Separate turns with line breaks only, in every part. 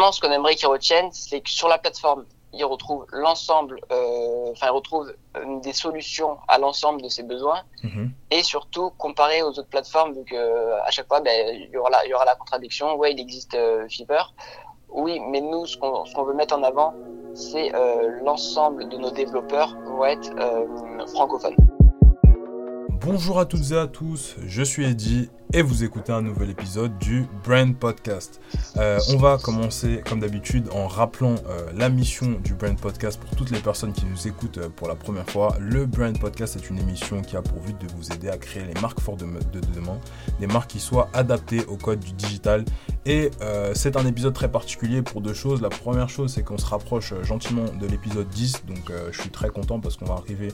vraiment, ce qu'on aimerait qu'ils retiennent, c'est que sur la plateforme, ils retrouvent l'ensemble, euh, enfin, ils retrouvent euh, des solutions à l'ensemble de ses besoins.
Mhm.
Et surtout, comparé aux autres plateformes, donc à chaque fois, ben, il y aura la, il y aura la contradiction. Ouais, il existe euh, Fiverr. Oui, mais nous, ce qu'on veut mettre en avant, c'est euh, l'ensemble de nos développeurs vont être euh, francophones.
Bonjour à toutes et à tous, je suis Eddy et vous écoutez un nouvel épisode du Brand Podcast. Euh, on va commencer comme d'habitude en rappelant euh, la mission du Brand Podcast pour toutes les personnes qui nous écoutent euh, pour la première fois. Le Brand Podcast est une émission qui a pour but de vous aider à créer les marques fortes de, de, de demain, des marques qui soient adaptées au code du digital. Et c'est un épisode très particulier pour deux choses. La première chose, c'est qu'on se rapproche gentiment de l'épisode 10, donc je suis très content parce qu'on va arriver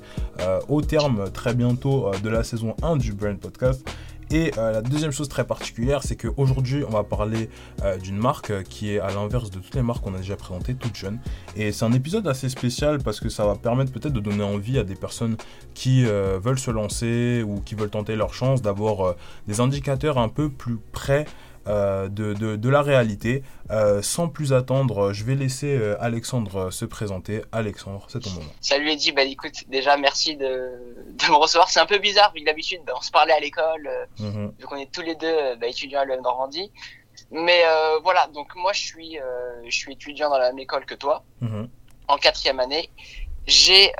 au terme très bientôt de la saison 1 du Brand Podcast. Et euh, la deuxième chose très particulière, c'est qu'aujourd'hui, on va parler euh, d'une marque euh, qui est à l'inverse de toutes les marques qu'on a déjà présentées, toutes jeunes. Et c'est un épisode assez spécial parce que ça va permettre peut-être de donner envie à des personnes qui veulent se lancer ou qui veulent tenter leur chance d'avoir des indicateurs un peu plus près euh, de, de, de, la réalité. Euh, sans plus attendre, je vais laisser euh, Alexandre se présenter. Alexandre, c'est ton moment.
Salut Eddy, bah écoute, déjà merci de, de me recevoir. C'est un peu bizarre vu que d'habitude bah, on se parlait à l'école, euh,
Mhm.
vu qu'on est tous les deux bah, étudiants à l'UM Normandie. Mais voilà, donc moi je suis, je suis étudiant dans la même école que toi,
Mhm.
en quatrième année. J'ai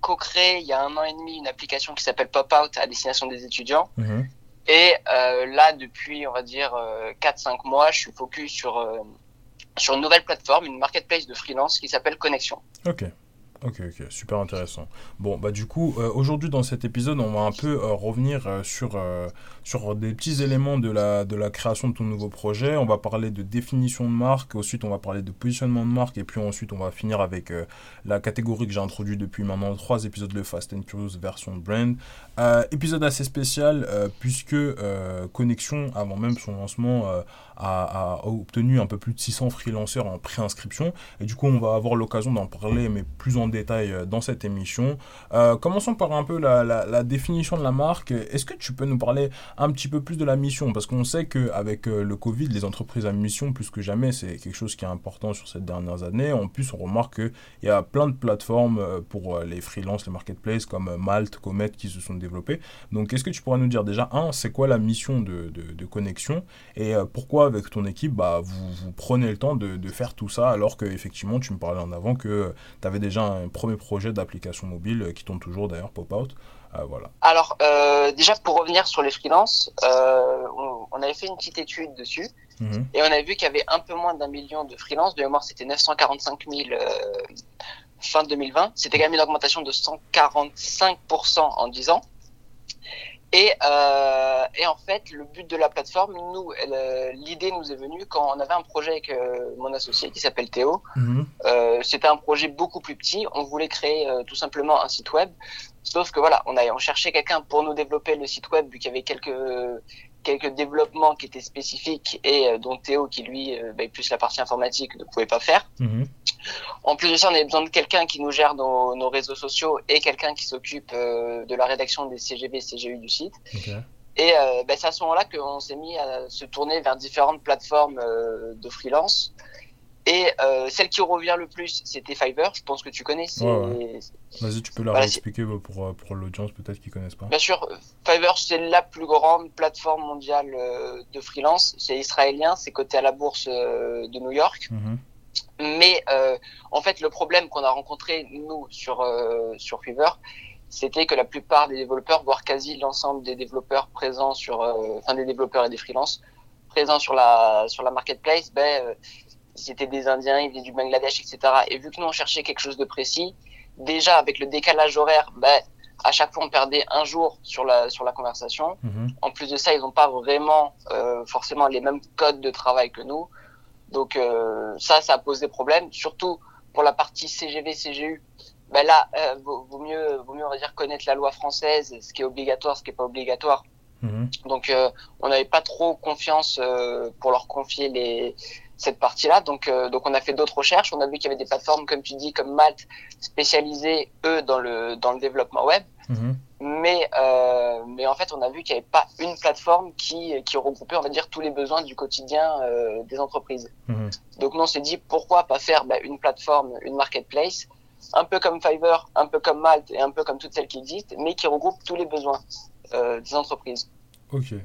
co-créé il y a un an et demi une application qui s'appelle Pop Out à destination des étudiants.
Mhm.
Et euh, là, depuis, on va dire, euh, 4-5 mois, je suis focus sur, euh, sur une nouvelle plateforme, une marketplace de freelance qui s'appelle Connexion.
Ok, ok, super intéressant. Bon, bah du coup, euh, aujourd'hui dans cet épisode, on va un peu euh, revenir euh, sur, sur des petits éléments de la, de la création de ton nouveau projet. On va parler de définition de marque, ensuite on va parler de positionnement de marque, et puis ensuite on va finir avec la catégorie que j'ai introduite depuis maintenant trois épisodes, le Fast and Curious version brand. Épisode assez spécial, puisque Connexion, avant même son lancement, a, a obtenu un peu plus de 600 freelancers en préinscription. Et du coup, on va avoir l'occasion d'en parler, mais plus en détail euh, dans cette émission. Euh, commençons par un peu la, définition de la marque. Est-ce que tu peux nous parler un petit peu plus de la mission? Parce qu'on sait qu'avec euh, le Covid, les entreprises à mission, plus que jamais, c'est quelque chose qui est important sur ces dernières années. En plus, on remarque qu'il y a plein de plateformes pour les freelances, les marketplaces, comme Malte, Comet, qui se sont développées. Donc, est-ce que tu pourrais nous dire déjà, un, c'est quoi la mission de, connexion? Et pourquoi, avec ton équipe, bah, vous, prenez le temps de, de faire tout ça, alors que effectivement, tu me parlais en avant que tu avais déjà un premier projet d'application mobile euh, qui tourne toujours d'ailleurs, Pop-Out. Euh, voilà.
Alors, euh, déjà pour revenir sur les freelances, euh, on, on, avait fait une petite étude dessus
Mhm.
mmh. et on a vu qu'il y avait un peu moins d'un million de freelances. De mémoire, c'était 945 000 euh, fin 2020. C'était quand même une augmentation de 145% en 10 ans. Et, euh, et, en fait, le but de la plateforme, nous, l'idée nous est venue quand on avait un projet avec euh, mon associé qui s'appelle Théo.
Mhm.
C'était un projet beaucoup plus petit. On voulait créer euh, tout simplement un site web. Sauf que voilà, on, a, on cherchait quelqu'un pour nous développer le site web, vu qu'il y avait quelques, quelques développements qui étaient spécifiques et euh, dont Théo, qui lui, bah, plus la partie informatique, ne pouvait pas faire.
-hmm.
En plus de ça, on avait besoin de quelqu'un qui nous gère nos, nos réseaux sociaux et quelqu'un qui s'occupe euh, de la rédaction des CGV et CGU du site.
Okay.
Et euh, bah, c'est à ce moment-là qu'on s'est mis à se tourner vers différentes plateformes euh, de freelance. Et euh, celle qui revient le plus, c'était Fiverr. Je pense que tu connais.
Ouais, ouais. Vas-y, tu peux la voilà, réexpliquer pour, pour l'audience peut-être qui connaissent pas.
Bien sûr, Fiverr, c'est la plus grande plateforme mondiale euh, de freelance. C'est israélien, c'est coté à la bourse euh, de New York.
-hmm.
Mais euh, en fait, le problème qu'on a rencontré, nous, sur, euh, sur Fiverr, c'était que la plupart des développeurs, voire quasi l'ensemble des développeurs présents sur, euh, enfin des développeurs et des freelances présents sur la, sur la marketplace, ben, c'était des Indiens, ils venaient du Bangladesh, etc. Et vu que nous, on cherchait quelque chose de précis, déjà avec le décalage horaire, ben, à chaque fois, on perdait un jour sur la, sur la conversation.
-hmm.
En plus de ça, ils n'ont pas vraiment euh, forcément les mêmes codes de travail que nous. Donc euh, ça, ça pose des problèmes, surtout pour la partie CGV, CGU. Ben là, euh, vaut, vaut, mieux, vaut mieux, on va dire, connaître la loi française, ce qui est obligatoire, ce qui est pas obligatoire.
-hmm.
Donc, euh, on n'avait pas trop confiance euh, pour leur confier les, cette partie-là. Donc, euh, donc, on a fait d'autres recherches. On a vu qu'il y avait des plateformes, comme tu dis, comme Malte, spécialisées eux dans le dans le développement web.
-hmm.
mais euh, mais en fait on a vu qu'il n'y avait pas une plateforme qui qui regroupait on va dire tous les besoins du quotidien euh, des entreprises.
Mhm.
Donc nous on s'est dit pourquoi pas faire bah, une plateforme, une marketplace, un peu comme Fiverr, un peu comme Malte et un peu comme toutes celles qui existent, mais qui regroupe tous les besoins des entreprises.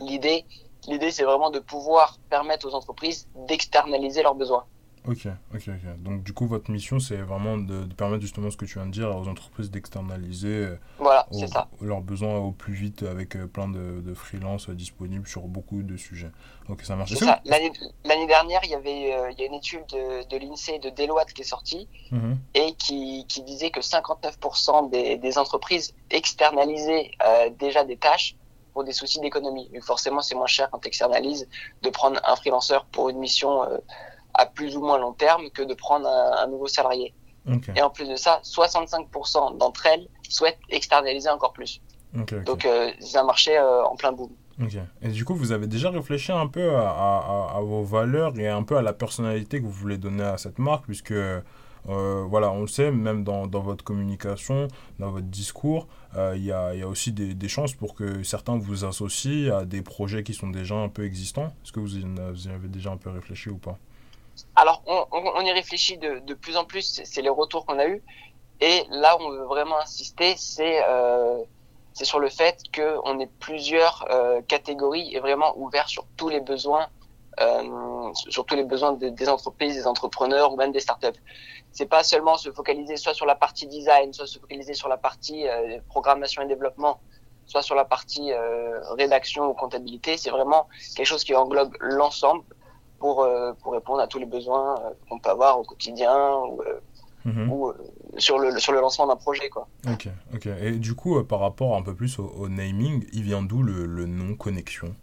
L'idée l'idée c'est vraiment de pouvoir permettre aux entreprises d'externaliser leurs besoins.
Ok, ok, ok. Donc du coup, votre mission, c'est vraiment de, de permettre justement ce que tu viens de dire aux entreprises d'externaliser euh,
Voilà,
au-
c'est ça.
leurs besoins au plus vite avec euh, plein de, de freelance euh, disponibles sur beaucoup de sujets. Ok, ça marche.
C'est ça. L'année dernière, il y avait euh, il y a une étude de, de l'INSEE et de Deloitte qui est sortie
Mhm.
et qui, qui disait que 59% des, des entreprises externalisaient euh, déjà des tâches pour des soucis d'économie. Forcément, c'est moins cher quand tu externalises de prendre un freelanceur pour une mission euh, à plus ou moins long terme que de prendre un, un nouveau salarié. Et en plus de ça, 65% d'entre elles souhaitent externaliser encore plus. Donc euh, c'est un marché euh, en plein boom.
Et du coup, vous avez déjà réfléchi un peu à, à- à- à vos valeurs et un peu à la personnalité que vous voulez donner à cette marque, puisque, euh, voilà, on le sait, même dans, dans votre communication, dans votre discours, euh, il y a, il y a aussi des, des chances pour que certains vous associent à des projets qui sont déjà un peu existants. Est-ce que vous y, vous y avez déjà un peu réfléchi ou pas?
Alors, on, y réfléchit de, de plus en plus, c'est- les retours qu'on a eus. Et là où on veut vraiment insister, c'est euh, sur le fait qu'on ait plusieurs euh, catégories et vraiment ouvert sur tous les besoins, euh, sur tous les besoins des entreprises, des entrepreneurs ou même des startups. C'est pas seulement se focaliser soit sur la partie design, soit se focaliser sur la partie euh, programmation et développement, soit sur la partie euh, rédaction ou comptabilité. C'est vraiment quelque chose qui englobe l'ensemble pour, euh, pour répondre à tous les besoins qu'on peut avoir au quotidien ou,
Mhm.
ou sur, le, sur le lancement d'un projet. Quoi.
Ok, ok. Et du coup, par rapport un peu plus au, au naming, il vient d'où le, le nom Connexion?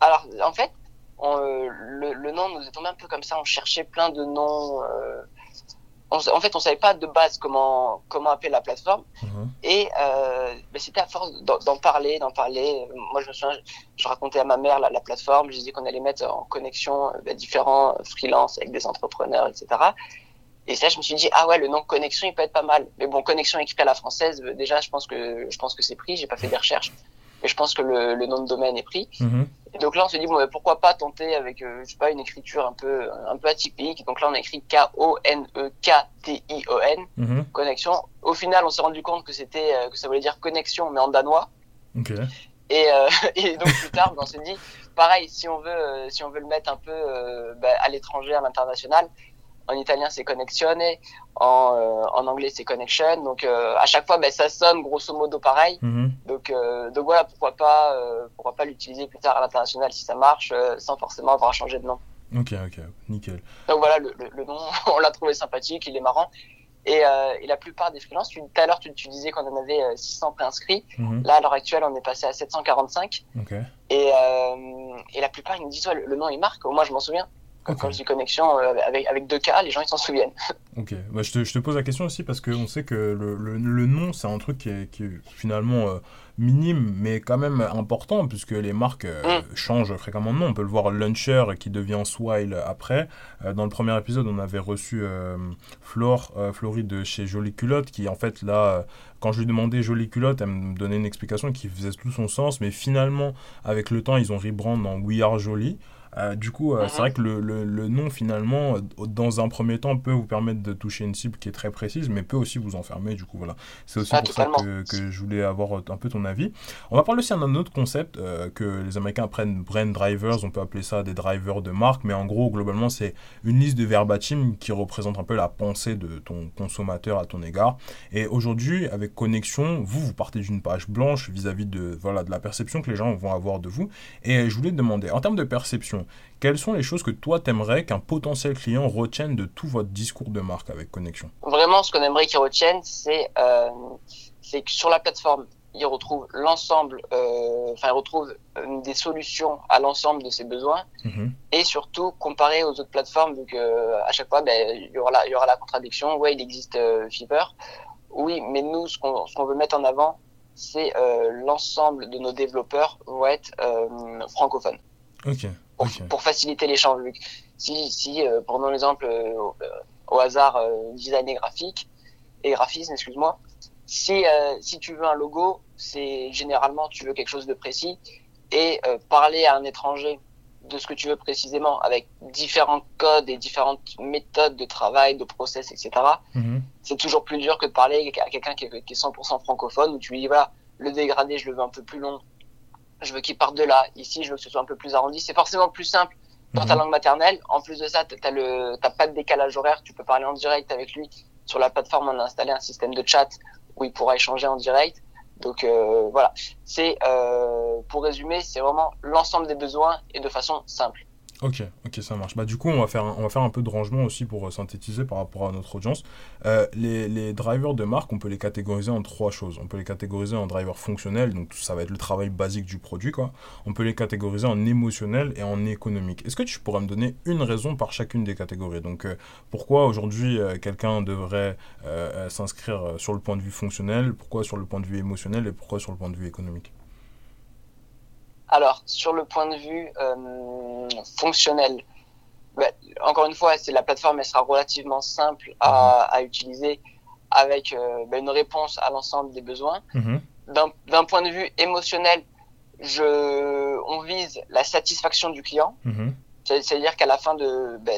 Alors, en fait, on, le, le nom nous est tombé un peu comme ça. On cherchait plein de noms. euh, on en fait, on savait pas de base comment, comment appeler la plateforme.
Mhm.
Et euh, ben, c'était à force d'en parler, d'en parler. Moi, je me souviens, je racontais à ma mère la, la plateforme. Je disais qu'on allait mettre en connexion euh, ben, différents freelances avec des entrepreneurs, etc. Et ça, je me suis dit, ah ouais, le nom connexion, il peut être pas mal. Mais bon, connexion écrit à la française, euh, déjà, je pense que je pense que c'est pris. J'ai pas fait des recherches, mais je pense que le, le nom de domaine est pris.
Mhm.
Et donc là, on s'est dit, bon, ben, pourquoi pas tenter avec, euh, je sais pas, une écriture un peu, un peu atypique. Donc là, on a écrit K-O-N-E-K-T-I-O-N,
Mhm.
connexion. Au final, on s'est rendu compte que c'était, euh, que ça voulait dire connexion, mais en danois. Et, euh, et donc plus tard, on s'est dit, pareil, si on veut, si on veut le mettre un peu ben, à l'étranger, à l'international, en italien c'est connexione, en, euh, en anglais c'est connection. Donc euh, à chaque fois, ben, ça sonne grosso modo pareil.
Mhm.
Donc, euh, donc voilà, pourquoi pas, euh, pourquoi pas l'utiliser plus tard à l'international si ça marche, sans forcément avoir à changer de nom.
Ok, ok, nickel.
Donc voilà, le, le, le nom, on l'a trouvé sympathique, il est marrant. Et, et la plupart des freelances, tout à l'heure tu, tu disais qu'on en avait euh, 600 préinscrits.
Mhm.
Là, à l'heure actuelle, on est passé à 745.
Ok.
Et, et la plupart, ils nous disent, ouais, le, le nom, il marque. Moi, je m'en souviens. Quand,
Ok.
quand je dis connexion euh, avec, avec deux cas, les gens, ils s'en souviennent.
Ok, bah, je, te, je te pose la question aussi parce qu'on sait que le, le, le nom, c'est un truc qui est, qui est finalement euh, minime, mais quand même important, puisque les marques euh, changent fréquemment de nom. On peut le voir Launcher qui devient Swile après. Euh, dans le premier épisode, on avait reçu Flore, Florie de chez Jolie Culotte, qui en fait, là, quand je lui demandais Jolie Culotte, elle me donnait une explication qui faisait tout son sens, mais finalement, avec le temps, ils ont rebrand en We Are Jolie. Euh, du coup, euh, c'est vrai que le, le, le nom, finalement, euh, dans un premier temps, peut vous permettre de toucher une cible qui est très précise, mais peut aussi vous enfermer. Du coup, voilà. C'est aussi
Ah,
pour ça que, que je voulais avoir un peu ton avis. On va parler aussi d'un autre concept euh, que les Américains prennent brand drivers. On peut appeler ça des drivers de marque, mais en gros, globalement, c'est une liste de verbatim qui représente un peu la pensée de ton consommateur à ton égard. Et aujourd'hui, avec Connexion, vous, vous partez d'une page blanche vis-à-vis de, voilà, de la perception que les gens vont avoir de vous. Et je voulais te demander, en termes de perception, quelles sont les choses que toi t'aimerais qu'un potentiel client retienne de tout votre discours de marque avec Connexion?
Vraiment, ce qu'on aimerait qu'ils retiennent, c'est euh, c'est que sur la plateforme, ils retrouvent l'ensemble, euh, enfin, ils retrouvent des solutions à l'ensemble de ses besoins.
Mhm.
et surtout comparé aux autres plateformes donc euh, à chaque fois ben, il y aura la, il y aura la contradiction. Ouais il existe euh, Fiverr. Oui mais nous ce qu'on veut mettre en avant c'est euh, l'ensemble de nos développeurs vont être francophones.
Ok,
pour, pour faciliter l'échange si si euh, prenons l'exemple euh, au, hasard euh, design et graphique et graphisme excuse-moi si euh, si tu veux un logo c'est généralement tu veux quelque chose de précis et euh, parler à un étranger de ce que tu veux précisément avec différents codes et différentes méthodes de travail, de process, etc. Mhm. C'est toujours plus dur que de parler à quelqu'un qui, est 100% francophone où tu lui dis voilà, le dégradé, je le veux un peu plus long, je veux qu'il parte de là, ici, je veux que ce soit un peu plus arrondi. C'est forcément plus simple dans ta mhm. langue maternelle. En plus de ça, tu n'as pas de décalage horaire, tu peux parler en direct avec lui. Sur la plateforme, on a installé un système de chat où il pourra échanger en direct. Donc euh, voilà, c'est euh, pour résumer, c'est vraiment l'ensemble des besoins et de façon simple.
Ok, ok, ça marche. Bah, du coup, on va, faire un, on va faire un peu de rangement aussi pour euh, synthétiser par rapport à notre audience. Euh, les, drivers de marque, on peut les catégoriser en trois choses. On peut les catégoriser en drivers fonctionnels, donc ça va être le travail basique du produit. Quoi. On peut les catégoriser en émotionnel et en économique. Est-ce que tu pourrais me donner une raison par chacune des catégories? Donc, euh, pourquoi aujourd'hui quelqu'un devrait s'inscrire sur le point de vue fonctionnel, pourquoi sur le point de vue émotionnel et pourquoi sur le point de vue économique?
Alors, sur le point de vue euh, fonctionnel, bah, encore une fois, la plateforme, elle sera relativement simple à, mhm. utiliser avec euh, bah, une réponse à l'ensemble des besoins. Mhm. D'un point de vue émotionnel, je, on vise la satisfaction du client. Mhm. C'est-à-dire qu'à la fin de, bah,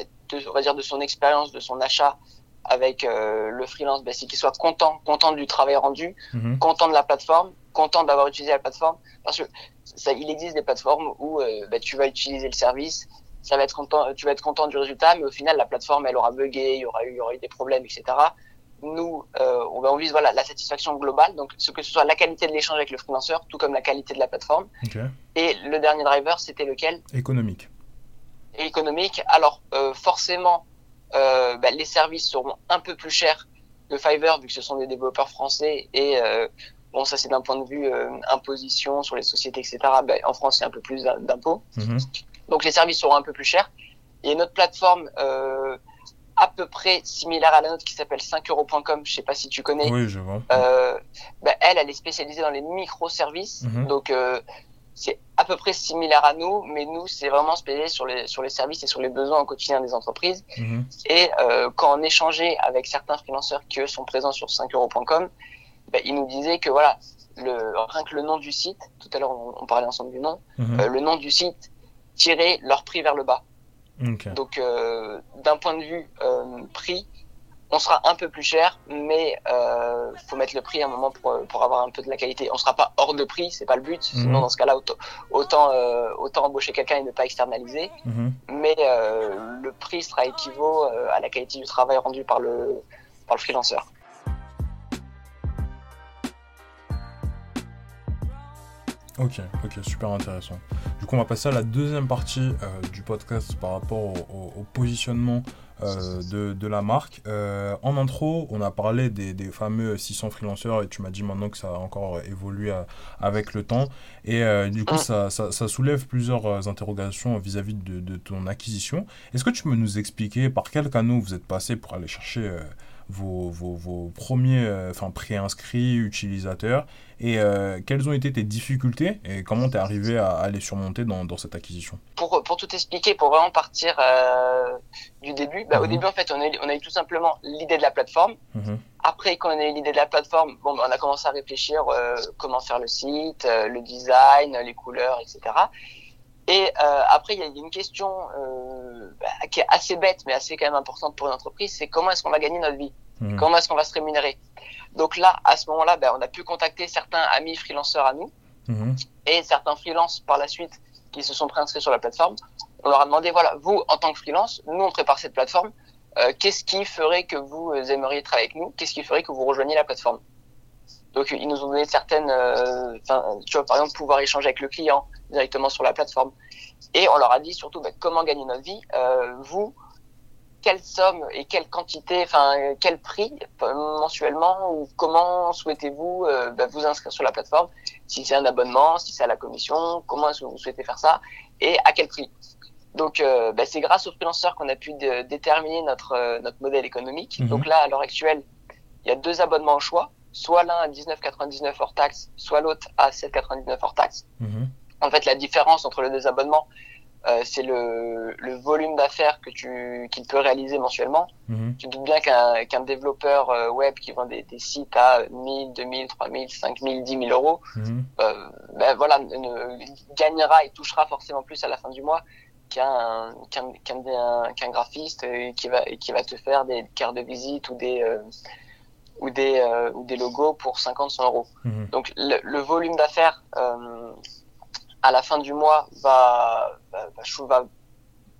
on va dire de son expérience, de son achat avec euh, le freelance, c'est qu'il soit content, content du travail rendu, content de la plateforme, content d'avoir utilisé la plateforme parce que ça, il existe des plateformes où euh, bah, tu vas utiliser le service, ça va être content, tu vas être content du résultat, mais au final la plateforme elle aura bugué, il y aura eu, il y aura eu des problèmes, etc. Nous, euh, on, on vise voilà la satisfaction globale, donc ce que ce soit la qualité de l'échange avec le freelanceur, tout comme la qualité de la plateforme. Et le dernier driver, c'était lequel?
Économique.
économique. Alors forcément, euh, bah, les services seront un peu plus chers que Fiverr vu que ce sont des développeurs français et euh, Bon, ça c'est d'un point de vue euh, imposition sur les sociétés, etc. Ben, en France, a un peu plus d'impôts. Mhm. Donc les services seront un peu plus chers. Une autre plateforme à peu près similaire à la nôtre qui s'appelle 5euros.com. Je sais pas si tu connais.
Oui, je vois.
Euh, ben, elle, elle est spécialisée dans les microservices. Mhm. Donc euh, c'est à peu près similaire à nous, mais nous, c'est vraiment spécialisé sur les, sur les services et sur les besoins au quotidien des entreprises. Mhm. Et euh, quand on échangeait avec certains freelanceurs qui, eux, sont présents sur 5euros.com, bah, il nous disait que voilà, le, rien que le nom du site, tout à l'heure on, parlait ensemble du nom, mhm. euh, le nom du site tirait leur prix vers le bas. Donc euh, d'un point de vue euh, prix, on sera un peu plus cher, mais euh, faut mettre le prix à un moment pour, pour avoir un peu de la qualité. On sera pas hors de prix, c'est pas le but. Mhm. Sinon dans ce cas-là, autant autant, euh, autant embaucher quelqu'un et ne pas externaliser. Mhm. Mais euh, le prix sera équivaut à la qualité du travail rendu par le par le freelanceur.
Ok, ok, super intéressant. Du coup, on va passer à la deuxième partie euh, du podcast par rapport au, positionnement euh, de, de, la marque. Euh, en intro, on a parlé des, des, fameux 600 freelanceurs et tu m'as dit maintenant que ça a encore évolué avec le temps. Et du coup, ça, ça, ça, soulève plusieurs interrogations vis-à-vis de, de, ton acquisition. Est-ce que tu peux nous expliquer par quel canot vous êtes passé pour aller chercher vos, vos, vos premiers euh, enfin préinscrits utilisateurs et euh, quelles ont été tes difficultés et comment tu es arrivé à, les surmonter dans, dans, cette acquisition?
Pour, pour tout expliquer, pour vraiment partir euh, du début, bah, au mhm. début en fait on a, on a eu tout simplement l'idée de la plateforme. Mhm. Après quand on a eu l'idée de la plateforme, bon, bah, on a commencé à réfléchir comment faire le site, le design, les couleurs, etc. Et après, il y a une question bah, qui est assez bête, mais assez quand même importante pour une entreprise, c'est comment est-ce qu'on va gagner notre vie mmh. Comment est-ce qu'on va se rémunérer Donc là, à ce moment-là, bah, on a pu contacter certains amis freelanceurs à nous mmh. et certains freelances par la suite qui se sont préinscrits sur la plateforme. On leur a demandé, voilà, vous, en tant que freelance, nous, on prépare cette plateforme. Euh, Qu'est-ce qui ferait que vous aimeriez travailler avec nous Qu'est-ce qui ferait que vous rejoigniez la plateforme? Donc ils nous ont donné certaines, euh, tu vois par exemple pouvoir échanger avec le client directement sur la plateforme. Et on leur a dit surtout bah, comment gagner notre vie. Euh, vous, quelle somme et quelle quantité, enfin quel prix euh, mensuellement ou comment souhaitez-vous euh, bah, vous inscrire sur la plateforme? Si c'est un abonnement, si c'est à la commission, comment est-ce que vous souhaitez faire ça et à quel prix? Donc, euh, bah, c'est grâce aux freelanceurs qu'on a pu déterminer notre notre modèle économique. Mhm. Donc là, à l'heure actuelle, il y a deux abonnements au choix soit l'un à 19,99 hors taxe, soit l'autre à 7,99 hors taxe. Mhm. En fait, la différence entre les deux abonnements, euh, c'est le, le volume d'affaires que tu qu'il peut réaliser mensuellement.
Mhm.
Tu te doutes bien qu'un qu'un développeur euh, web qui vend des, des sites à 1000, 2000, 3000, 5000, 10 000 euros,
Mhm.
euh, ben voilà, ne- gagnera et touchera forcément plus à la fin du mois qu'un qu'un qu'un graphiste euh, qui va qui va te faire des cartes de visite ou des ou des ou des logos pour 50 100 euros.
Mhm.
Donc le, le volume d'affaires à la fin du mois va, va,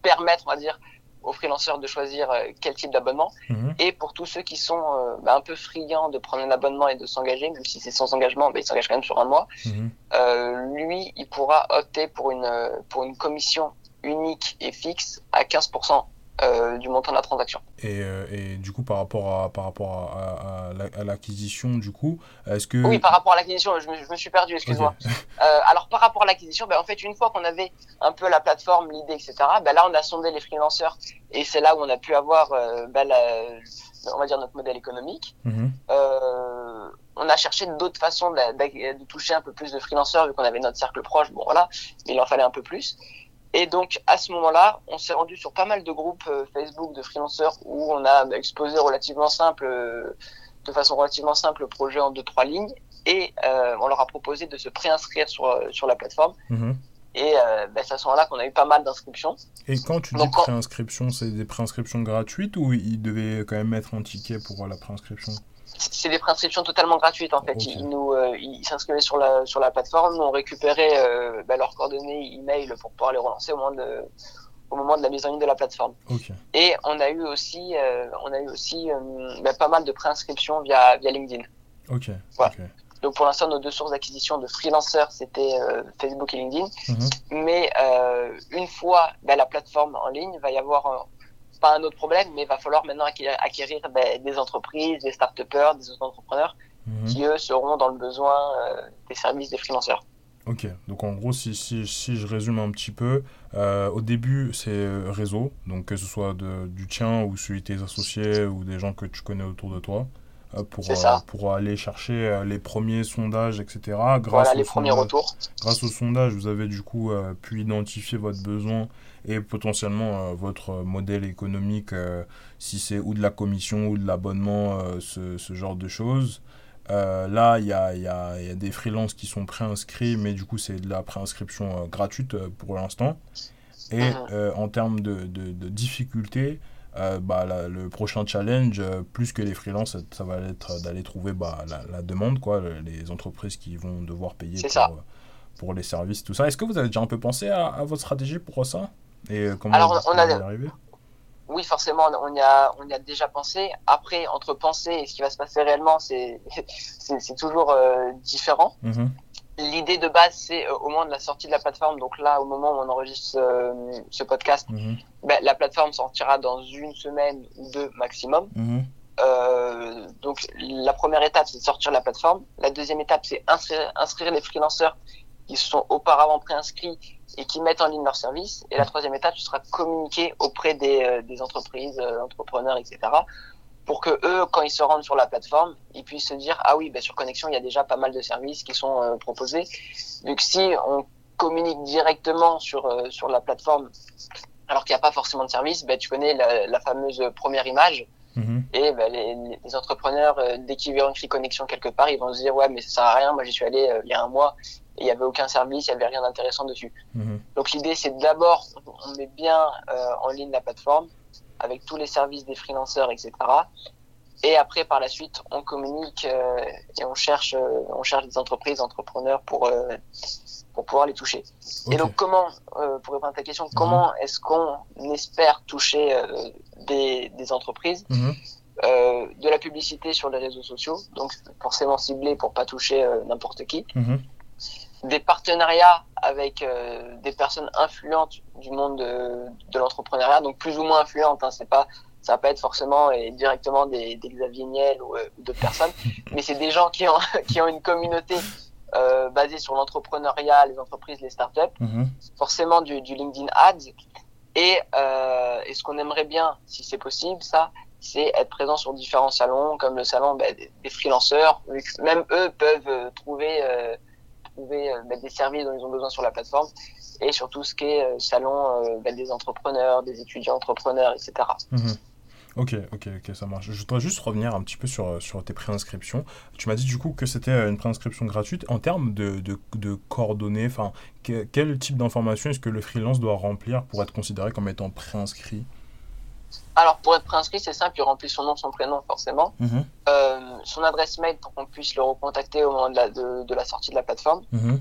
permettre, on va dire, aux freelanceurs de choisir euh, quel type d'abonnement.
Mhm.
Et pour tous ceux qui sont euh, bah, un peu friands de prendre un abonnement et de s'engager, même si c'est sans engagement, bah, il s'engage quand même sur un mois,
Mhm.
euh, lui, il pourra opter pour une, pour une commission unique et fixe à 15% euh, du montant de la transaction.
Et, euh, et du coup, par rapport à, par rapport à, à- à la- à l'acquisition, du coup, est-ce que...
Oui, par rapport à l'acquisition, je me, je me suis perdu, excuse-moi. Euh, alors par rapport à l'acquisition, ben, en fait une fois qu'on avait un peu la plateforme, l'idée, etc. Ben, là on a sondé les freelanceurs et c'est là où on a pu avoir, euh, ben, la- on va dire notre modèle économique.
Mhm.
On a cherché d'autres façons de, toucher un peu plus de freelanceurs vu qu'on avait notre cercle proche. Bon voilà, mais il en fallait un peu plus. Et donc à ce moment-là, on s'est rendu sur pas mal de groupes euh, Facebook de freelanceurs où on a exposé relativement simple, euh, de façon relativement simple le projet en deux trois lignes et euh, on leur a proposé de se préinscrire sur sur la plateforme.
Mhm.
Et euh, ben, c'est à ce moment-là qu'on a eu pas mal d'inscriptions.
Et quand tu dis
Donc,
préinscription, c'est des préinscriptions gratuites ou il devait quand même mettre un ticket pour la préinscription?
C'est des préinscriptions totalement gratuites en fait. Ils nous, euh, ils s'inscrivaient sur la sur la plateforme, on récupérait euh, ben, leurs coordonnées email pour pouvoir les relancer au moment de au moment de la mise en ligne de la plateforme. Et on a eu aussi euh, on a eu aussi euh, ben, pas mal de préinscriptions via via LinkedIn.
Ok.
Voilà.
ok.
Donc pour l'instant nos deux sources d'acquisition de freelancers c'était Facebook et LinkedIn.
Mhm.
Mais une fois ben, la plateforme en ligne, va y avoir pas un autre problème, mais il va falloir maintenant acquérir, acquérir ben, des entreprises, des start-upers, des entrepreneurs
Mhm.
qui eux seront dans le besoin euh, des services des freelanceurs.
Ok, donc en gros, si, si, si je résume un petit peu, euh, au début, c'est euh, réseau, donc que ce soit de, du tien ou celui de tes associés ou des gens que tu connais autour de toi, pour,
C'est ça.
pour aller chercher euh, les premiers sondages, etc. Grâce
Voilà les premiers
sondage-
retours.
Grâce au sondage, vous avez du coup euh, pu identifier votre besoin et potentiellement euh, votre modèle économique, euh, si c'est ou de la commission ou de l'abonnement, euh, ce, ce genre de choses. Euh, là, il y a, y, a, y a des freelances qui sont préinscrits, mais du coup, c'est de la préinscription euh, gratuite euh, pour l'instant. Et
Mhm.
euh, en termes de, de, de difficulté, euh, bah, la- le prochain challenge, euh, plus que les freelances, ça, va être d'aller trouver bah, la, la demande, quoi, le- les entreprises qui vont devoir payer pour, euh, pour les services, tout ça. Est-ce que vous avez déjà un peu pensé à, à votre stratégie pour ça? Et comment
Alors, on a-
allez y arriver
Oui, forcément, on y a, on y a déjà pensé. Après, entre penser et ce qui va se passer réellement, c'est, toujours différent.
Mhm.
L'idée de base, c'est euh, au moment de la sortie de la plateforme, donc là, au moment où on enregistre euh, ce podcast,
Mhm.
ben, la plateforme sortira dans une semaine ou deux maximum.
Mhm.
Euh, donc la première étape, c'est de sortir la plateforme. La deuxième étape, c'est inscrire, inscrire les freelanceurs qui sont auparavant préinscrits et qui mettent en ligne leurs services. Et la troisième étape, ce sera communiquer auprès des, euh, des entreprises, euh, entrepreneurs, etc. pour que eux, quand ils se rendent sur la plateforme, ils puissent se dire ah oui, ben, sur Connexion, il y a déjà pas mal de services qui sont euh, proposés. Vu que si on communique directement sur euh, sur la plateforme, alors qu'il n'y a pas forcément de service, ben, tu connais la, la fameuse première image.
Mhm.
Et ben, les, les entrepreneurs, euh, dès qu'ils verront écrit connexion quelque part, ils vont se dire ouais mais ça sert à rien. Moi j'y suis allé euh, il y a un mois et il y avait aucun service, il y avait rien d'intéressant dessus.
Mhm.
Donc l'idée c'est d'abord on met bien euh, en ligne la plateforme avec tous les services des freelanceurs etc. Et après par la suite on communique euh, et on cherche euh, on cherche des entreprises, entrepreneurs pour euh, pour pouvoir les toucher. Et donc comment, euh, pour répondre à ta question, comment est-ce qu'on espère toucher des, des entreprises
Mhm.
de la publicité sur les réseaux sociaux, donc forcément ciblé pour pas toucher n'importe qui,
Mhm.
Des partenariats avec euh, des personnes influentes du monde de, de l'entrepreneuriat, donc plus ou moins influentes, hein, c'est pas ça va pas être forcément et directement des, des Xavier Niel ou, euh, d'autres personnes, mais c'est des gens qui ont qui ont une communauté euh, basée sur l'entrepreneuriat, les entreprises, les startups
Mhm.
forcément du, du LinkedIn Ads. Et, euh, et ce qu'on aimerait bien, si c'est possible, ça, c'est être présent sur différents salons, comme le salon ben, des, des freelanceurs. Même eux peuvent euh, trouver, euh, trouver euh, ben, des services dont ils ont besoin sur la plateforme. et sur tout ce qui est euh, salon ben, des entrepreneurs, des étudiants entrepreneurs, etc.
Mhm. Ok, ok, ok, ça marche. Je voudrais juste revenir un petit peu sur, sur tes préinscriptions. Tu m'as dit du coup que c'était une préinscription gratuite. En termes de, de, coordonnées, quel type d'informations est-ce que le freelance doit remplir pour être considéré comme étant préinscrit?
Alors, pour être préinscrit, c'est simple, il remplit son nom, son prénom, forcément. Mhm. Euh, son adresse mail pour qu'on puisse le recontacter au moment de la, de, la sortie de la plateforme. Mhm.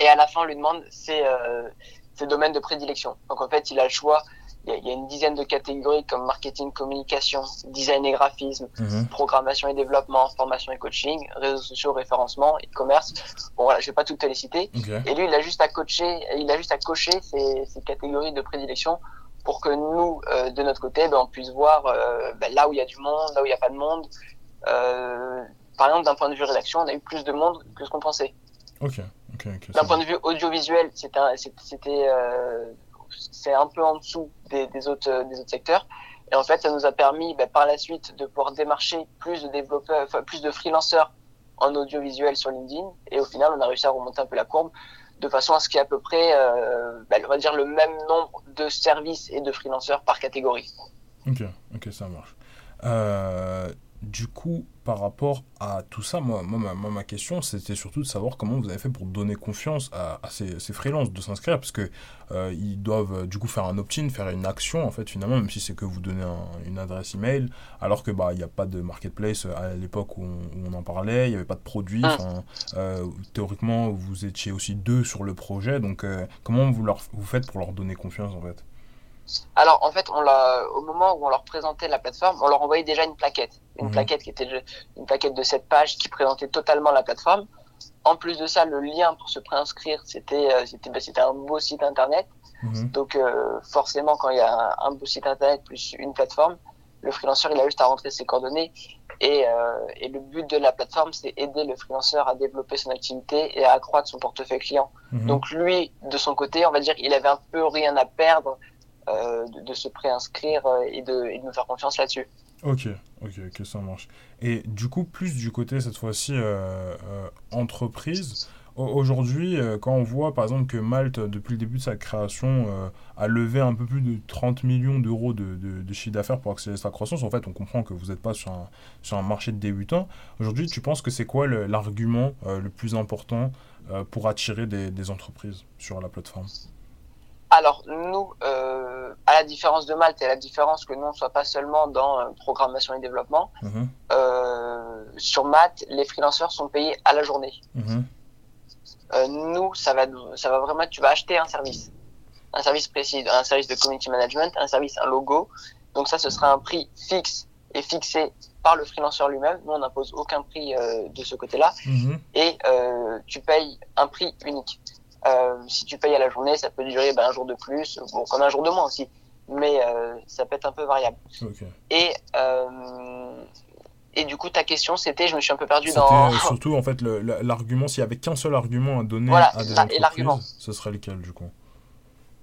Et à la fin, on lui demande ses, euh, ses, domaines de prédilection. Donc, en fait, il a le choix. Il y, a, une dizaine de catégories comme marketing, communication, design et graphisme, mhm. programmation et développement, formation et coaching, réseaux sociaux, référencement, e-commerce. Bon, voilà, je vais pas toutes les citer. Et lui, il a juste à coacher, il a juste à cocher ces, ces catégories de prédilection pour que nous, euh, de notre côté, ben, on puisse voir euh, ben, là où il y a du monde, là où il n'y a pas de monde. Euh, par exemple, d'un point de vue rédaction, on a eu plus de monde que ce qu'on pensait.
Ok,
D'un point de vue audiovisuel, c'était c'est un peu en dessous des, des, autres, des autres secteurs. Et en fait, ça nous a permis ben, par la suite de pouvoir démarcher plus de développeurs, enfin, plus de freelanceurs en audiovisuel sur LinkedIn. Et au final, on a réussi à remonter un peu la courbe de façon à ce qu'il y ait à peu près, euh, bah, le même nombre de services et de freelanceurs par catégorie.
Ok, ok, ça marche. Euh, du coup, par rapport à tout ça, moi, moi ma, question, c'était surtout de savoir comment vous avez fait pour donner confiance à, ces, ces freelances de s'inscrire, parce que euh, ils doivent euh, du coup faire un opt-in, faire une action, en fait, finalement, même si c'est que vous donnez une adresse email, alors que bah il n'y a pas de marketplace à l'époque où, on en parlait, il n'y avait pas de produit. Ah. Euh, théoriquement, vous étiez aussi deux sur le projet, donc comment vous, leur, vous faites pour leur donner confiance, en fait?
Alors en fait, on au moment où on leur présentait la plateforme, on leur envoyait déjà une plaquette, une mhm. plaquette qui était une plaquette de 7 pages qui présentait totalement la plateforme. En plus de ça, le lien pour se préinscrire, c'était euh, c'était bah, c'était un beau site internet. Mhm. Donc euh, forcément, quand il y a un, beau site internet plus une plateforme, le freelancer il a juste à rentrer ses coordonnées et, euh, et le but de la plateforme c'est aider le freelancer à développer son activité et à accroître son portefeuille client. Mhm. Donc lui, de son côté, on va dire, il avait un peu rien à perdre euh, de, se préinscrire euh, et de, et de nous faire confiance là-dessus.
Ok, ok, ok, ça marche. Et du coup, plus du côté, cette fois-ci, euh, entreprise, aujourd'hui, quand on voit par exemple que Malte, depuis le début de sa création, a levé un peu plus de 30 millions d'euros de, chiffre d'affaires pour accélérer sa croissance, en fait, on comprend que vous n'êtes pas sur un, marché de débutants. Aujourd'hui, tu penses que c'est quoi l'argument le, plus important pour attirer des entreprises sur la plateforme?
Alors nous, euh, à la différence de Malte et à la différence que nous ne soit pas seulement dans euh, programmation et développement, mhm. euh, sur Malte, les freelanceurs sont payés à la journée. Mhm. Euh, nous, ça va, ça va vraiment, tu vas acheter un service, un service précis, un service de community management, un service, un logo. Donc ça, ce sera un prix fixe et fixé par le freelanceur lui-même. Nous, on n'impose aucun prix de ce côté-là. Mhm. Et euh, tu payes un prix unique. Euh, si tu payes à la journée, ça peut durer ben, un jour de plus, bon, comme un jour de moins aussi, mais euh, ça peut être un peu variable. Et euh, et du coup, ta question, c'était, je me suis un peu perdu dans.
Surtout, en fait, l'argument, s'il y avait qu'un seul argument à donner à des entreprises, ce serait lequel, du coup?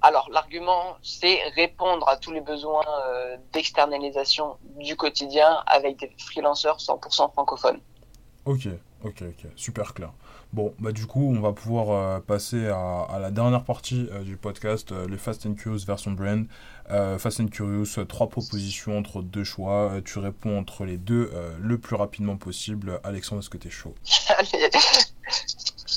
Alors, l'argument, c'est répondre à tous les besoins d'externalisation du quotidien avec des freelanceurs 100% francophones.
Ok, ok, ok, super clair. Bon, bah du coup, on va pouvoir euh, passer à, la dernière partie euh, du podcast, euh, le Fast and Curious version brand. Fast and Curious, trois propositions entre deux choix. tu réponds entre les deux le plus rapidement possible. Alexandre, est-ce que tu es chaud?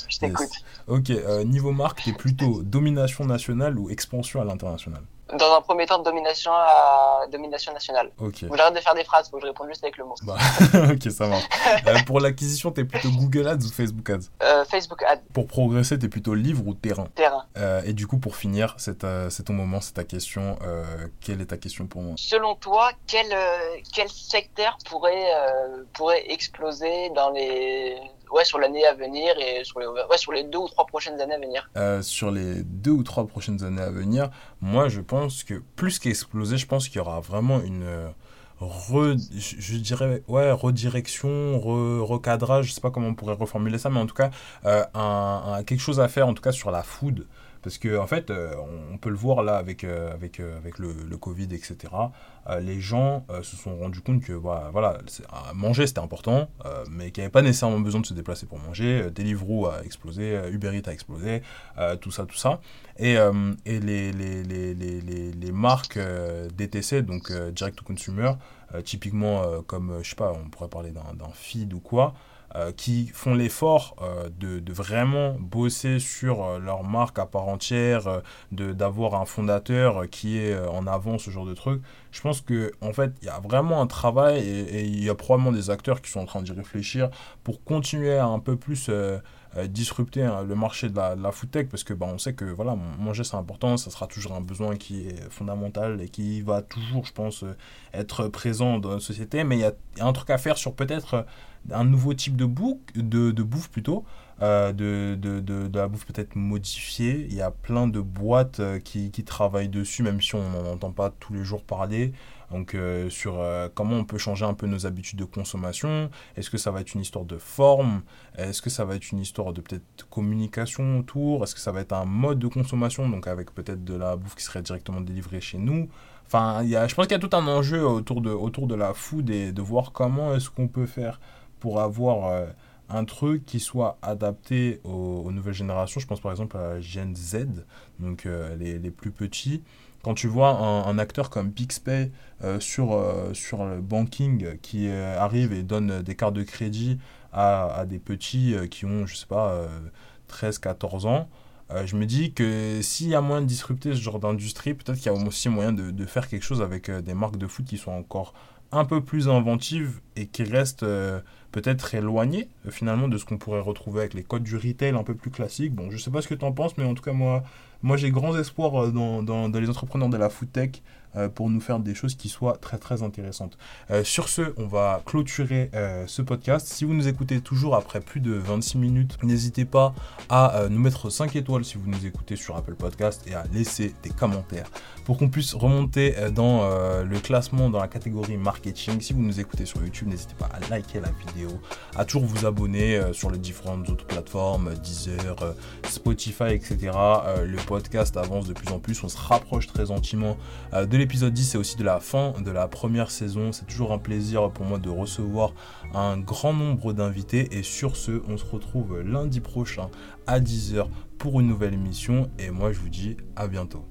Je t'écoute.
Ok, niveau marque, es plutôt domination nationale ou expansion à l'international?
Dans un premier temps, domination, à... domination nationale. Faut j'arrête de faire des phrases, faut que je réponde juste avec le mot.
Bah, ok, ça marche. euh, pour l'acquisition, t'es plutôt Google Ads ou Facebook Ads?
Euh, Facebook Ads.
Pour progresser, t'es plutôt livre ou terrain?
Terrain.
Euh, et du coup, pour finir, c'est ton moment, c'est ta question. Quelle est ta question pour moi?
Selon toi, quel, quel secteur pourrait, pourrait exploser dans les ouais, sur l'année à venir et sur les, ouais, sur les deux ou trois prochaines années à venir
euh, Sur les deux ou trois prochaines années à venir, moi je pense que plus qu'exploser, je pense qu'il y aura vraiment une. Re, je dirais ouais redirection recadrage je sais pas comment on pourrait reformuler ça mais en tout cas euh, un, quelque chose à faire en tout cas sur la food Parce que en fait, euh, on peut le voir là avec, euh, avec, euh, avec le, le, Covid, etc. les gens se sont rendus compte que voilà, manger c'était important, mais qu'il n'y avait pas nécessairement besoin de se déplacer pour manger. Deliveroo a explosé, Uber Eats a explosé, tout ça, tout ça. Et, et les, les, les, les, les marques DTC, donc direct to consumer, typiquement comme, je sais pas, on pourrait parler d'un feed ou quoi, euh, qui font l'effort euh, de, de, vraiment bosser sur euh, leur marque à part entière, d'avoir un fondateur qui est en avant, ce genre de truc. Je pense que en fait, il y a vraiment un travail et, il y a probablement des acteurs qui sont en train d'y réfléchir pour continuer à un peu plus disrupter hein, le marché de la, de food tech parce que bah, on sait que voilà manger c'est important ça sera toujours un besoin qui est fondamental et qui va toujours je pense être présent dans la société mais il y a un truc à faire sur peut-être un nouveau type de, de, de bouffe plutôt, euh, de, de, de, la bouffe peut-être modifiée. Il y a plein de boîtes euh, qui, qui travaillent dessus, même si on n'en entend pas tous les jours parler. Donc euh, sur comment on peut changer un peu nos habitudes de consommation. Est-ce que ça va être une histoire de forme? Est-ce que ça va être une histoire de peut-être communication autour? Est-ce que ça va être un mode de consommation, donc avec peut-être de la bouffe qui serait directement délivrée chez nous Enfin, y a, je pense qu'il y a tout un enjeu autour de, autour de la food et de voir comment est-ce qu'on peut faire pour avoir euh, un truc qui soit adapté aux, nouvelles générations. Je pense par exemple à Gen Z, donc euh, les, les, plus petits. Quand tu vois un, acteur comme Pixpay euh, sur, sur le banking qui arrive et donne des cartes de crédit à, des petits qui ont, je sais pas, 13-14 ans, je me dis que s'il y a moyen de disrupter ce genre d'industrie, peut-être qu'il y a aussi moyen de, de, faire quelque chose avec des marques de foot qui sont encore un peu plus inventives et qui restent peut-être éloigné euh, finalement de ce qu'on pourrait retrouver avec les codes du retail un peu plus classiques. Bon, je sais pas ce que tu en penses, mais en tout cas, moi, moi j'ai grands espoirs euh, dans, dans, dans, les entrepreneurs de la food tech euh, pour nous faire des choses qui soient très très intéressantes. Euh, sur ce, on va clôturer euh, ce podcast. Si vous nous écoutez toujours après plus de 26 minutes, n'hésitez pas à nous mettre 5 étoiles si vous nous écoutez sur Apple Podcast et à laisser des commentaires pour qu'on puisse remonter dans le classement dans la catégorie marketing. Si vous nous écoutez sur YouTube, n'hésitez pas à liker la vidéo, à toujours vous abonner sur les différentes autres plateformes, Deezer, Spotify, etc. le podcast avance de plus en plus, on se rapproche très gentiment de l'épisode 10 c'est aussi de la fin de la première saison. C'est toujours un plaisir pour moi de recevoir un grand nombre d'invités. Et sur ce, on se retrouve lundi prochain à 10h pour une nouvelle émission. Et moi, je vous dis à bientôt.